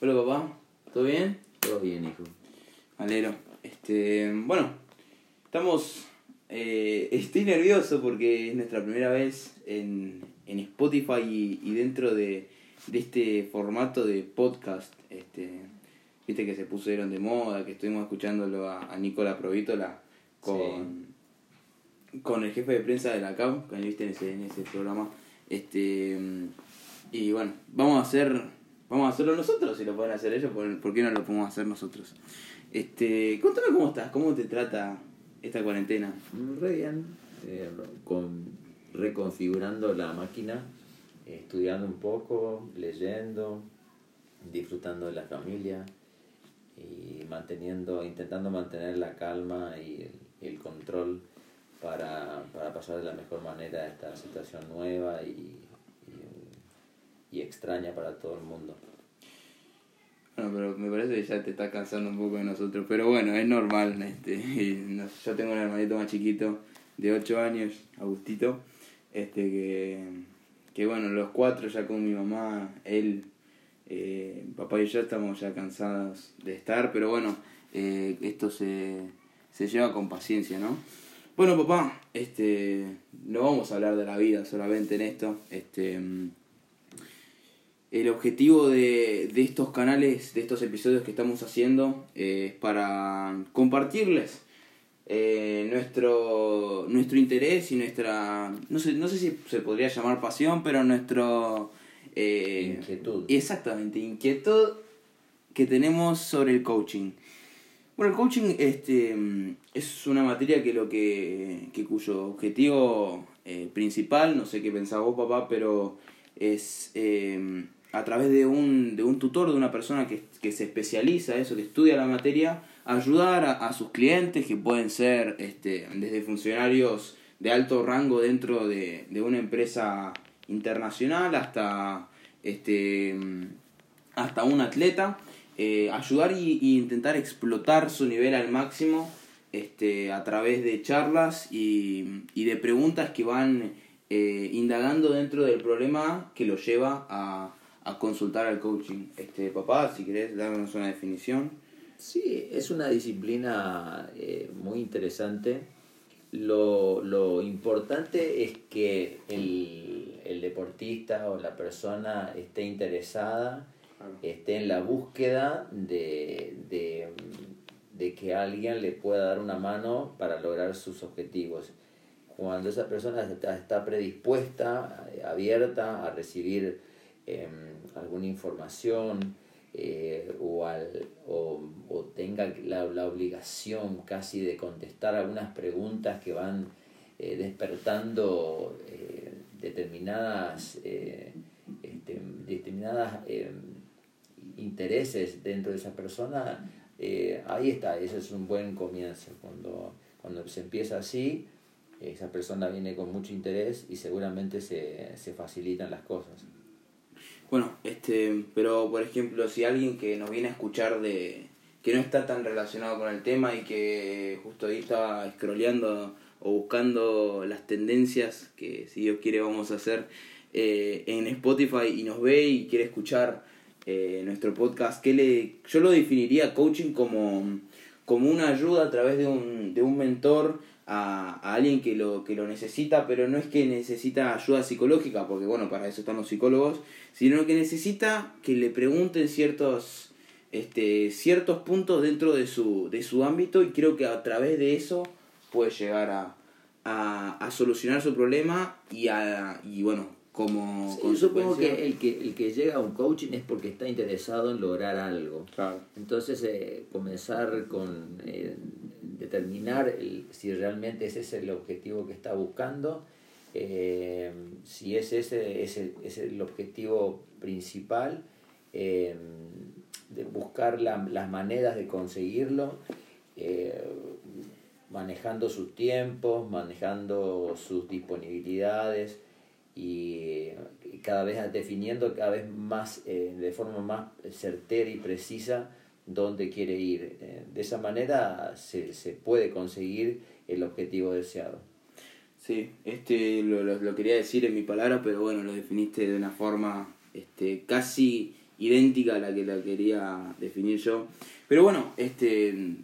Hola papá, ¿todo bien? Todo bien, hijo. Alero. Este, bueno, estamos. eh, estoy nervioso porque es nuestra primera vez en, en Spotify y, y dentro de, de este formato de podcast. Este, Viste que se pusieron de moda, que estuvimos escuchándolo a, a Nicola Provítola con, con el jefe de prensa de la CAU, que viste en ese, en ese programa. Este, y bueno, vamos a hacer vamos a hacerlo nosotros si lo pueden hacer ellos, ¿por, qué no lo podemos hacer nosotros? Este, contame cómo estás, cómo te trata esta cuarentena. Re bien. eh, con, reconfigurando la máquina, estudiando un poco, leyendo, disfrutando de la familia y manteniendo, intentando mantener la calma y el, el control para, para pasar de la mejor manera esta situación nueva y, y, extraña para todo el mundo. Bueno, pero me parece que ya te está cansando un poco de nosotros, pero bueno, es normal. Este, yo tengo un hermanito más chiquito de 8 años, Agustito, este que, que bueno, los cuatro ya con mi mamá, él, eh, papá y yo estamos ya cansados de estar, pero bueno, eh, esto se, se lleva con paciencia, ¿no? Bueno, papá, este, no vamos a hablar de la vida solamente en esto, este... el objetivo de, de estos canales, de estos episodios que estamos haciendo, eh, es para compartirles eh, nuestro, nuestro interés y nuestra, no sé, no sé si se podría llamar pasión, pero nuestro... eh, Inquietud. Exactamente, inquietud que tenemos sobre el coaching. Bueno, el coaching este, es una materia que lo que, que cuyo objetivo eh, principal, no sé qué pensaba vos papá, pero es eh, a través de un, de un tutor, de una persona que, que se especializa en eso, que estudia la materia, ayudar a, sus clientes, que pueden ser este, desde funcionarios de alto rango dentro de, de una empresa internacional hasta, este, hasta un atleta, eh, ayudar y, y intentar explotar su nivel al máximo este, a través de charlas y, y de preguntas que van eh, indagando dentro del problema que lo lleva a, a consultar al coaching. Este, papá, si querés darnos una definición. Sí, es una disciplina eh, muy interesante. Lo, lo importante es que el, el deportista o la persona esté interesada, esté en la búsqueda de, de, de que alguien le pueda dar una mano para lograr sus objetivos. Cuando esa persona está, está predispuesta, abierta a recibir em, alguna información, eh, o, al, o, o tenga la, la obligación casi de contestar algunas preguntas que van eh, despertando eh, determinadas, este, determinadas eh, intereses dentro de esa persona, ahí está, ese es un buen comienzo. Cuando, cuando se empieza así, esa persona viene con mucho interés y seguramente se, se facilitan las cosas. Bueno, este, pero por ejemplo, si alguien que nos viene a escuchar de que no está tan relacionado con el tema y que justo ahí estaba scrolleando o buscando las tendencias que si Dios quiere vamos a hacer eh, en Spotify y nos ve y quiere escuchar eh, nuestro podcast, que le, yo lo definiría coaching como, como una ayuda a través de un, de un mentor a, a alguien que lo, que lo necesita, pero no es que necesita ayuda psicológica, porque bueno, para eso están los psicólogos, sino que necesita que le pregunten ciertos, este, ciertos puntos dentro de su, de su ámbito y creo que a través de eso puede llegar a, a, a solucionar su problema y, a, y bueno, como Sí, yo supongo que el, que el que llega a un coaching es porque está interesado en lograr algo. Claro. Entonces, eh, comenzar con eh, determinar el- si realmente ese es el objetivo que está buscando, eh, si es ese, es el objetivo principal, eh, de buscar la- las maneras de conseguirlo, eh, manejando sus tiempos, manejando sus disponibilidades y cada vez definiendo cada vez más de forma más certera y precisa dónde quiere ir. Eh, de esa manera se, se puede conseguir el objetivo deseado. Sí, este lo, lo, lo quería decir en mi palabra, pero bueno, lo definiste de una forma este, casi idéntica a la que la quería definir yo. Pero bueno, este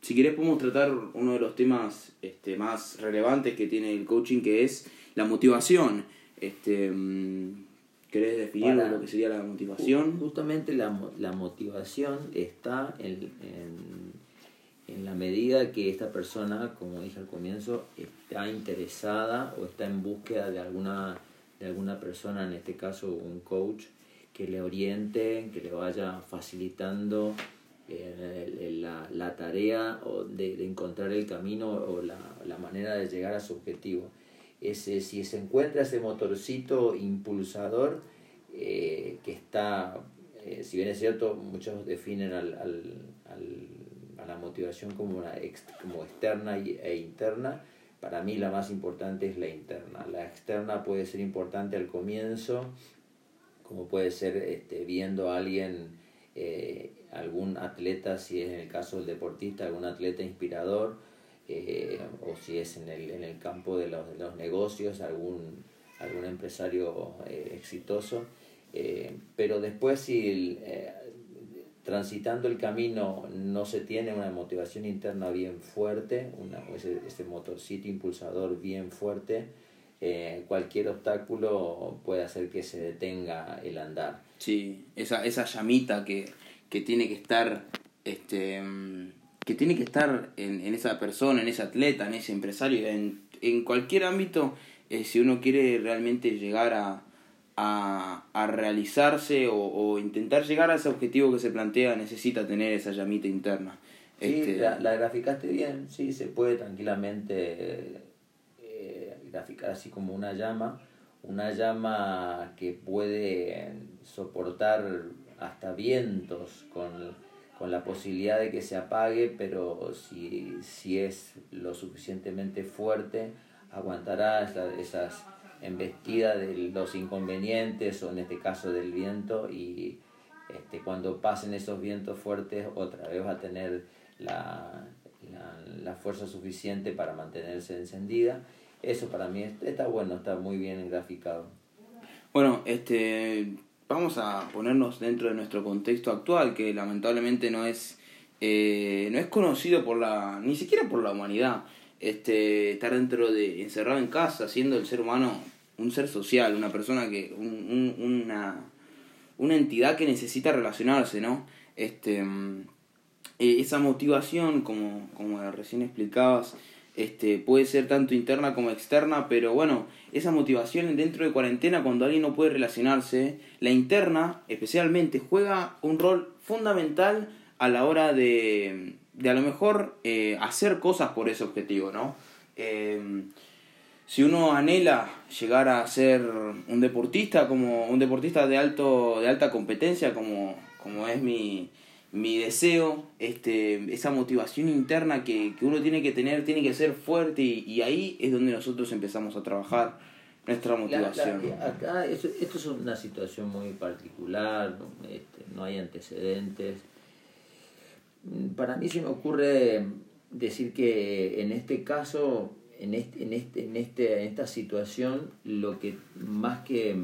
si querés podemos tratar uno de los temas este, más relevantes que tiene el coaching, que es la motivación. Este, mm, ¿Querés definir lo que sería la motivación? Justamente la, la motivación está en, en, la medida que esta persona, como dije al comienzo, está interesada o está en búsqueda de alguna, de alguna persona, en este caso un coach, que le oriente, que le vaya facilitando eh, la, la, tarea de, de, encontrar el camino o la, la, manera de llegar a su objetivo. Ese, si se encuentra ese motorcito impulsador eh, que está, eh, si bien es cierto, muchos definen al, al, a la motivación como, una como externa e interna, para mí la más importante es la interna. La externa puede ser importante al comienzo, como puede ser este, viendo a alguien eh, algún atleta, si es en el caso del deportista, algún atleta inspirador, eh, o si es en el, en el campo de los, de los negocios, algún, algún empresario eh, exitoso. pero después si transitando el camino no se tiene una motivación interna bien fuerte, una, ese, ese motorcito impulsador bien fuerte, cualquier obstáculo puede hacer que se detenga el andar. Sí, esa, esa llamita que, que tiene que estar, este, que tiene que estar en, en esa persona, en ese atleta, en ese empresario, en, en cualquier ámbito, eh, si uno quiere realmente llegar a, a, a realizarse o, o, intentar llegar a ese objetivo que se plantea, necesita tener esa llamita interna. Sí, este... la, la, graficaste bien, sí, se puede tranquilamente eh, graficar así como una llama una llama que puede soportar hasta vientos con, la posibilidad de que se apague, pero si, si es lo suficientemente fuerte, aguantará esas embestidas de los inconvenientes o en este caso del viento y este, cuando pasen esos vientos fuertes otra vez va a tener la, la, la fuerza suficiente para mantenerse encendida eso para mí está bueno, está muy bien graficado. Bueno, este vamos a ponernos dentro de nuestro contexto actual, que lamentablemente no es, eh, no es conocido por la, ni siquiera por la humanidad. Este, estar dentro de, encerrado en casa, siendo el ser humano un ser social, una persona que, un, una, una entidad que necesita relacionarse, ¿no? Este, mm, eh, esa motivación, como, como recién explicabas, este, puede ser tanto interna como externa, pero bueno, esa motivación dentro de cuarentena cuando alguien no puede relacionarse, la interna especialmente juega un rol fundamental a la hora de, de a lo mejor eh, hacer cosas por ese objetivo, ¿no? Em, si uno anhela llegar a ser un deportista como un deportista de alto de alta competencia como, como es mi, mi deseo, este, esa motivación interna que, que, uno tiene que tener, tiene que ser fuerte y, ahí es donde nosotros empezamos a trabajar nuestra motivación. acá esto, es una situación muy particular, ¿no? Este, no hay antecedentes. Para mí se me ocurre decir que en este caso, en, este, en, este, en, este, en esta situación, lo que más que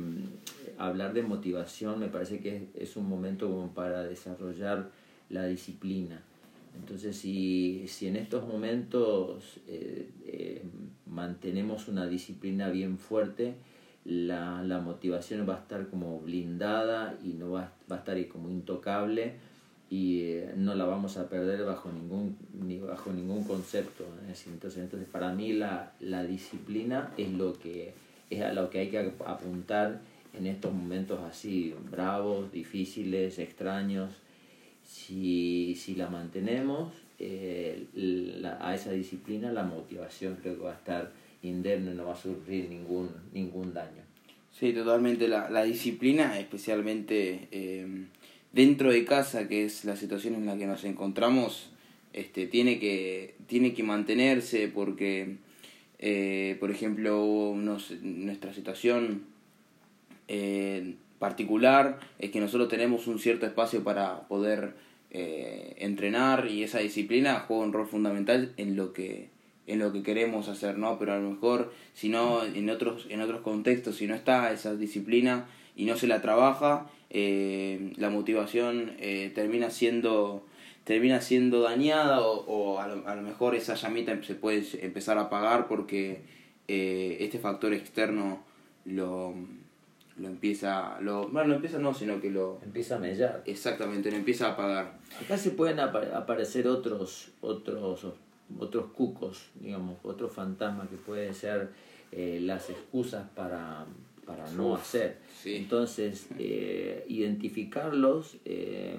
hablar de motivación me parece que es, un momento como para desarrollar la disciplina. Entonces, si, si en estos momentos eh, eh, mantenemos una disciplina bien fuerte, la, la, motivación va a estar como blindada y no va, va a estar como intocable y eh, no la vamos a perder bajo ningún, ni bajo ningún concepto. Entonces, entonces, para mí la, la disciplina es, lo que, es a lo que hay que apuntar en estos momentos así bravos, difíciles, extraños, si, si la mantenemos eh, a esa disciplina, la motivación creo que va a estar indemne, no va a sufrir ningún, ningún daño. Sí, totalmente. La, la disciplina, especialmente eh, dentro de casa, que es la situación en la que nos encontramos, este, tiene, que, tiene que mantenerse porque, eh, por ejemplo, nuestra situación eh, particular es que nosotros tenemos un cierto espacio para poder eh, entrenar y esa disciplina juega un rol fundamental en lo que en lo que queremos hacer no pero a lo mejor si no en otros en otros contextos si no está esa disciplina y no se la trabaja eh, la motivación eh, termina siendo termina siendo dañada o, o a, lo, a, lo, mejor esa llamita se puede empezar a apagar porque eh, este factor externo lo, lo empieza lo bueno no empieza no sino que lo empieza a mellar. Exactamente lo empieza a apagar. Acá se pueden ap aparecer otros otros otros cucos digamos otros fantasmas que pueden ser eh, las excusas para para no Uf, hacer. sí. entonces eh, identificarlos eh,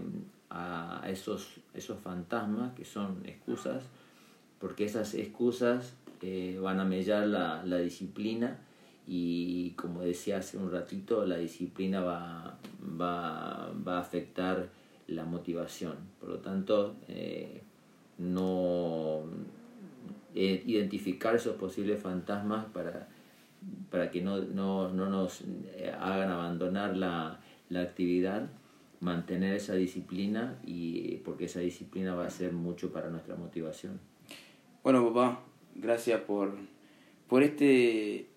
a esos esos fantasmas que son excusas porque esas excusas eh, van a mellar la, la disciplina y como decía hace un ratito, la disciplina va, va, va a afectar la motivación. Por lo tanto, eh, no eh, identificar esos posibles fantasmas para, para que no, no, no nos eh, hagan abandonar la, la actividad, mantener esa disciplina y porque esa disciplina va a ser mucho para nuestra motivación. Bueno, papá, gracias por, por este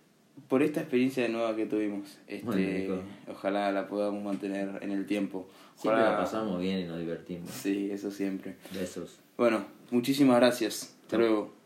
por esta experiencia nueva que tuvimos. Este, Bueno, ojalá la podamos mantener en el tiempo. Siempre Ojalá- la pasamos bien y nos divertimos. Sí, eso siempre. Besos. Bueno, muchísimas gracias. Hasta luego.